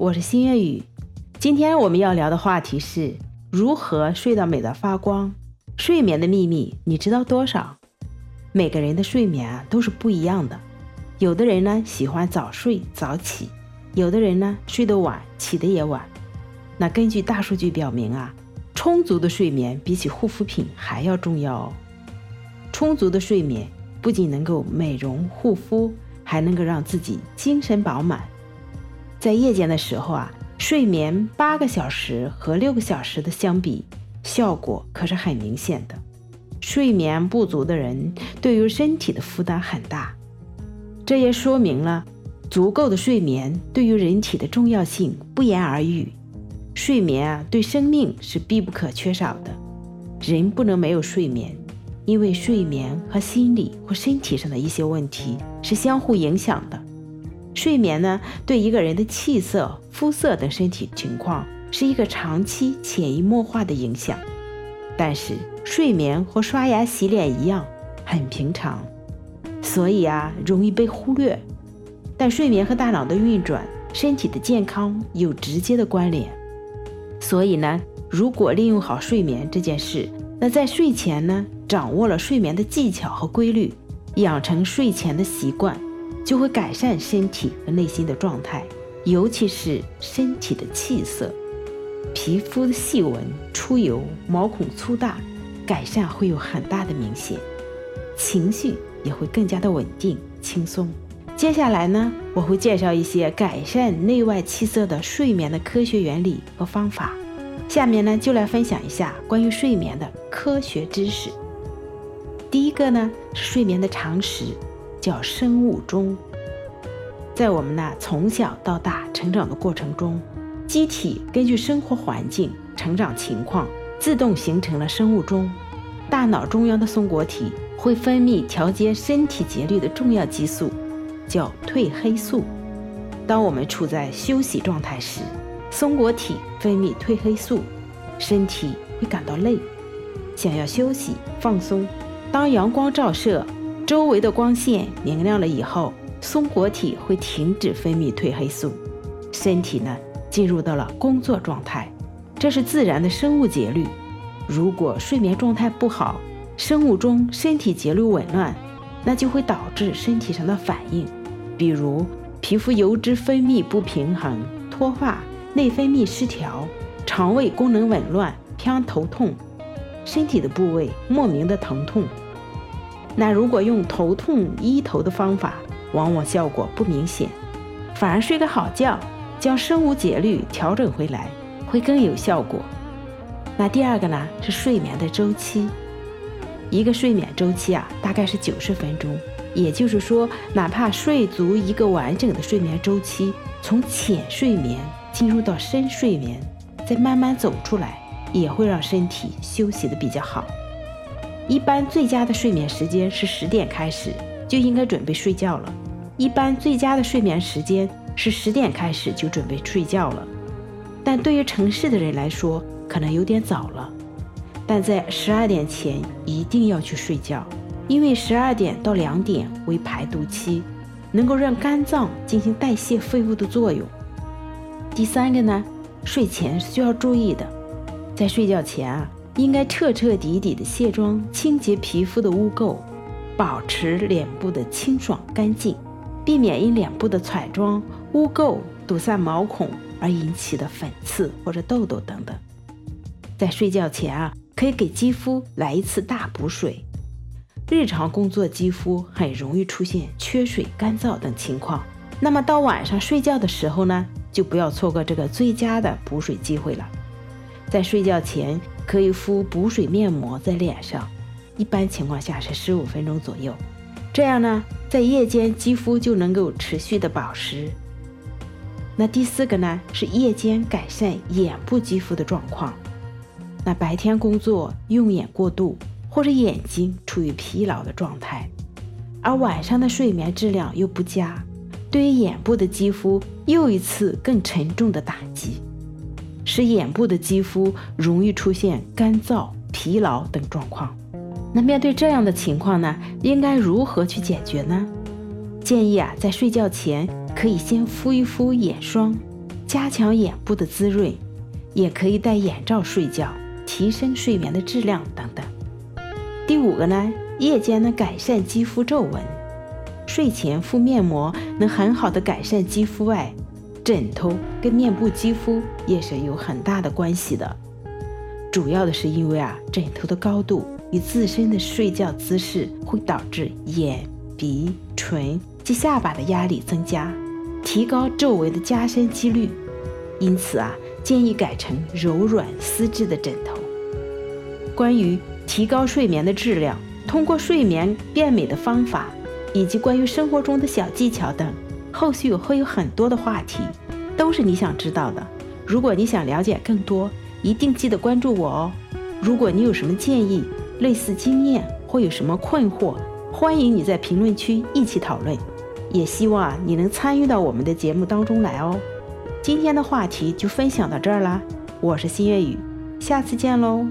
我是新月雨。今天我们要聊的话题是如何睡到美到发光。睡眠的秘密你知道多少？每个人的睡眠啊都是不一样的。有的人呢喜欢早睡早起，有的人呢睡得晚，起得也晚。那根据大数据表明啊，充足的睡眠比起护肤品还要重要哦。充足的睡眠不仅能够美容护肤，还能够让自己精神饱满。在夜间的时候啊，睡眠八个小时和六个小时的相比，效果可是很明显的。睡眠不足的人对于身体的负担很大，这也说明了足够的睡眠对于人体的重要性不言而喻。睡眠啊，对生命是必不可缺少的。人不能没有睡眠，因为睡眠和心理或身体上的一些问题是相互影响的。睡眠呢，对一个人的气色、肤色等身体情况是一个长期潜移默化的影响。但是，睡眠和刷牙洗脸一样很平常，所以啊，容易被忽略。但睡眠和大脑的运转、身体的健康有直接的关联。所以呢，如果利用好睡眠这件事，那在睡前呢，掌握了睡眠的技巧和规律，养成睡前的习惯。就会改善身体和内心的状态，尤其是身体的气色、皮肤的细纹、出油、毛孔粗大，改善会有很大的明显，情绪也会更加的稳定轻松。接下来呢，我会介绍一些改善内外气色的睡眠的科学原理和方法。下面呢，就来分享一下关于睡眠的科学知识。第一个呢，是睡眠的常识。叫生物钟，在我们呢从小到大成长的过程中，机体根据生活环境、成长情况，自动形成了生物钟。大脑中央的松果体会分泌调节身体节律的重要激素，叫褪黑素。当我们处在休息状态时，松果体分泌褪黑素，身体会感到累，想要休息放松。当阳光照射。周围的光线明亮了以后，松果体会停止分泌褪黑素，身体呢进入到了工作状态，这是自然的生物节律。如果睡眠状态不好，生物钟身体节律紊乱，那就会导致身体上的反应，比如皮肤油脂分泌不平衡、脱发、内分泌失调、肠胃功能紊乱、偏头痛、身体的部位莫名的疼痛。那如果用头痛医头的方法，往往效果不明显，反而睡个好觉，将生物节律调整回来，会更有效果。那第二个呢，是睡眠的周期。一个睡眠周期啊，大概是九十分钟，也就是说，哪怕睡足一个完整的睡眠周期，从浅睡眠进入到深睡眠，再慢慢走出来，也会让身体休息的比较好。一般最佳的睡眠时间是十点开始就应该准备睡觉了。一般最佳的睡眠时间是十点开始就准备睡觉了。但对于城市的人来说，可能有点早了。但在十二点前一定要去睡觉，因为十二点到两点为排毒期，能够让肝脏进行代谢废物的作用。第三个呢，睡前需要注意的，在睡觉前啊。应该彻彻底底的卸妆，清洁皮肤的污垢，保持脸部的清爽干净，避免因脸部的彩妆污垢堵塞毛孔而引起的粉刺或者痘痘等等。在睡觉前啊，可以给肌肤来一次大补水。日常工作肌肤很容易出现缺水、干燥等情况，那么到晚上睡觉的时候呢，就不要错过这个最佳的补水机会了。在睡觉前。可以敷补水面膜在脸上，一般情况下是十五分钟左右。这样呢，在夜间肌肤就能够持续的保湿。那第四个呢，是夜间改善眼部肌肤的状况。那白天工作用眼过度，或者眼睛处于疲劳的状态，而晚上的睡眠质量又不佳，对于眼部的肌肤又一次更沉重的打击。使眼部的肌肤容易出现干燥、疲劳等状况。那面对这样的情况呢，应该如何去解决呢？建议啊，在睡觉前可以先敷一敷眼霜，加强眼部的滋润，也可以戴眼罩睡觉，提升睡眠的质量等等。第五个呢，夜间呢改善肌肤皱纹，睡前敷面膜能很好的改善肌肤外，枕头跟面部肌肤也是有很大的关系的。主要的是因为啊，枕头的高度与自身的睡觉姿势会导致眼、鼻、唇及下巴的压力增加，提高皱纹的加深几率。因此啊，建议改成柔软丝质的枕头。关于提高睡眠的质量，通过睡眠变美的方法，以及关于生活中的小技巧等，后续会有很多的话题，都是你想知道的。如果你想了解更多，一定记得关注我哦！如果你有什么建议、类似经验或有什么困惑，欢迎你在评论区一起讨论。也希望你能参与到我们的节目当中来哦。今天的话题就分享到这儿啦，我是新月雨，下次见喽。